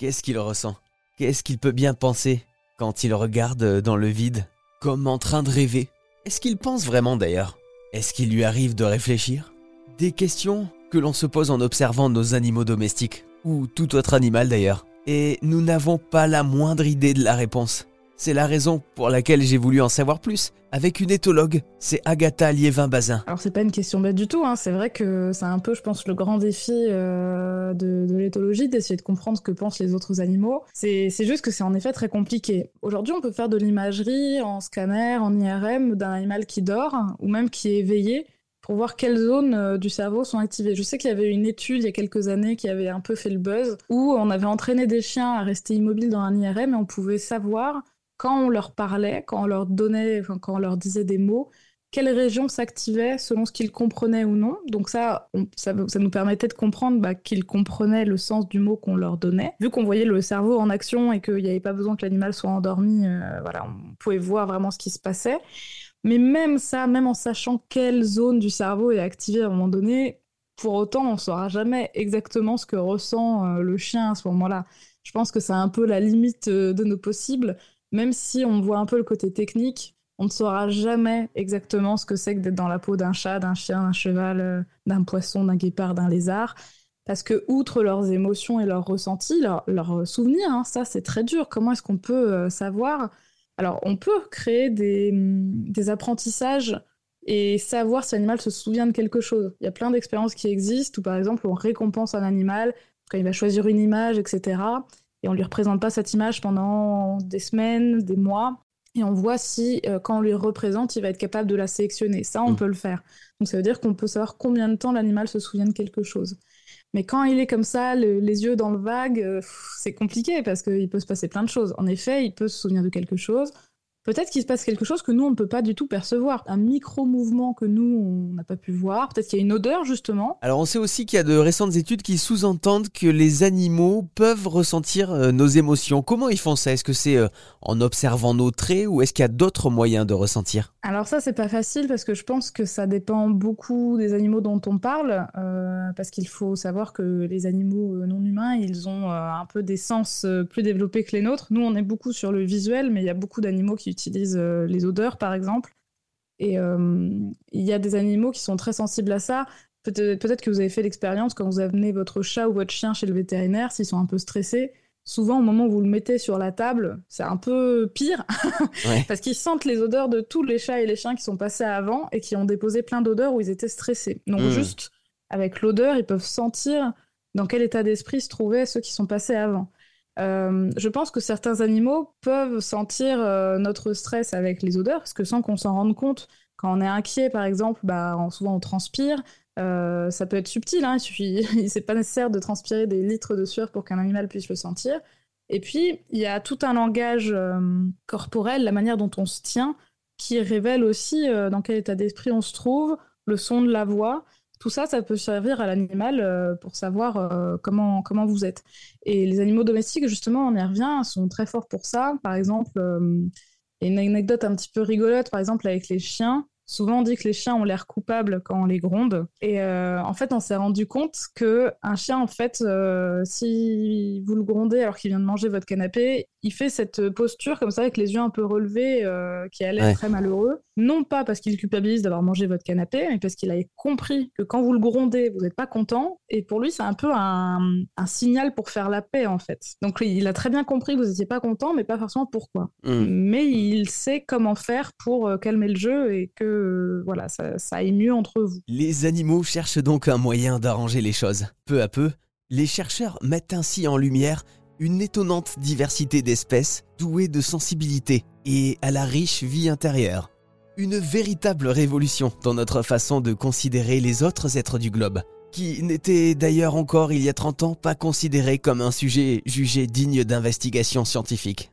Qu'est-ce qu'il ressent? Qu'est-ce qu'il peut bien penser quand il regarde dans le vide, comme en train de rêver? Est-ce qu'il pense vraiment d'ailleurs? Est-ce qu'il lui arrive de réfléchir? Des questions que l'on se pose en observant nos animaux domestiques, ou tout autre animal d'ailleurs. Et nous n'avons pas la moindre idée de la réponse. C'est la raison pour laquelle j'ai voulu en savoir plus avec une éthologue, c'est Agatha Liévin-Bazin. Alors c'est pas une question bête du tout, hein. c'est vrai que c'est un peu, je pense, le grand défi euh, de, l'éthologie, d'essayer de comprendre ce que pensent les autres animaux. C'est juste que c'est en effet très compliqué. Aujourd'hui on peut faire de l'imagerie en scanner, en IRM d'un animal qui dort ou même qui est éveillé pour voir quelles zones euh, du cerveau sont activées. Je sais qu'il y avait une étude il y a quelques années qui avait un peu fait le buzz, où on avait entraîné des chiens à rester immobiles dans un IRM et on pouvait savoir quand on leur parlait, quand on leur donnait, quand on leur disait des mots, quelle région s'activait selon ce qu'ils comprenaient ou non. Donc ça, ça, nous permettait de comprendre bah, qu'ils comprenaient le sens du mot qu'on leur donnait. Vu qu'on voyait le cerveau en action et qu'il n'y avait pas besoin que l'animal soit endormi, euh, voilà, on pouvait voir vraiment ce qui se passait. Mais même ça, même en sachant quelle zone du cerveau est activée à un moment donné, pour autant, on ne saura jamais exactement ce que ressent euh, le chien à ce moment-là. Je pense que c'est un peu la limite euh, de nos possibles même si on voit un peu le côté technique, on ne saura jamais exactement ce que c'est que d'être dans la peau d'un chat, d'un chien, d'un cheval, euh, d'un poisson, d'un guépard, d'un lézard. Parce que, outre leurs émotions et leurs ressentis, leurs souvenirs, hein, ça c'est très dur. Comment est-ce qu'on peut euh, savoir? Alors, on peut créer des, des apprentissages et savoir si l'animal se souvient de quelque chose. Il y a plein d'expériences qui existent où, par exemple, on récompense un animal quand il va choisir une image, etc et on lui représente pas cette image pendant des semaines, des mois, et on voit si euh, quand on lui représente, il va être capable de la sélectionner. Ça, on mm. peut le faire. Donc ça veut dire qu'on peut savoir combien de temps l'animal se souvient de quelque chose. Mais quand il est comme ça, les yeux dans le vague, euh, c'est compliqué parce qu'il peut se passer plein de choses. En effet, il peut se souvenir de quelque chose, Peut-être qu'il se passe quelque chose que nous, on ne peut pas du tout percevoir. Un micro-mouvement que nous, on n'a pas pu voir. Peut-être qu'il y a une odeur, justement. Alors, on sait aussi qu'il y a de récentes études qui sous-entendent que les animaux peuvent ressentir euh, nos émotions. Comment ils font ça? Est-ce que c'est euh, en observant nos traits ou est-ce qu'il y a d'autres moyens de ressentir? Alors ça, c'est pas facile parce que je pense que ça dépend beaucoup des animaux dont on parle. Euh, parce qu'il faut savoir que les animaux non humains, ils ont un peu des sens plus développés que les nôtres. Nous, on est beaucoup sur le visuel, mais il y a beaucoup d'animaux qui utilisent euh, les odeurs, par exemple. Et euh, il y a des animaux qui sont très sensibles à ça. Peut-être peut que vous avez fait l'expérience quand vous amenez votre chat ou votre chien chez le vétérinaire, s'ils sont un peu stressés. Souvent, au moment où vous le mettez sur la table, c'est un peu pire, parce qu'ils sentent les odeurs de tous les chats et les chiens qui sont passés avant et qui ont déposé plein d'odeurs où ils étaient stressés. Donc, hmm. juste avec l'odeur, ils peuvent sentir dans quel état d'esprit se trouvaient ceux qui sont passés avant. Euh, je pense que certains animaux peuvent sentir euh, notre stress avec les odeurs, parce que sans qu'on s'en rende compte, quand on est inquiet, par exemple, bah, souvent on transpire. Euh, ça peut être subtil, hein, il suffit, c'est pas nécessaire de transpirer des litres de sueur pour qu'un animal puisse le sentir. Et puis, il y a tout un langage corporel, la manière dont on se tient, qui révèle aussi dans quel état d'esprit on se trouve, le son de la voix. Tout ça, ça peut servir à l'animal euh, pour savoir euh, comment, comment vous êtes. Et les animaux domestiques, justement, on y revient, sont très forts pour ça. Par exemple, euh, une anecdote un petit peu rigolote, par exemple, avec les chiens. Souvent, on dit que les chiens ont l'air coupables quand on les gronde. Et euh, en fait, on s'est rendu compte que un chien, en fait, euh, si vous le grondez alors qu'il vient de manger votre canapé, il fait cette posture comme ça avec les yeux un peu relevés, euh, qui a l'air très malheureux. Non pas parce qu'il culpabilise d'avoir mangé votre canapé, mais parce qu'il a compris que quand vous le grondez, vous n'êtes pas content. Et pour lui, c'est un peu un, signal pour faire la paix, en fait. Donc, il a très bien compris que vous n'étiez pas content, mais pas forcément pourquoi. Mmh. Mais il sait comment faire pour calmer le jeu et que voilà, ça, ça aille mieux entre vous. Les animaux cherchent donc un moyen d'arranger les choses. Peu à peu, les chercheurs mettent ainsi en lumière une étonnante diversité d'espèces douées de sensibilité et à la riche vie intérieure. Une véritable révolution dans notre façon de considérer les autres êtres du globe, qui n'étaient d'ailleurs encore il y a 30 ans pas considérés comme un sujet jugé digne d'investigation scientifique.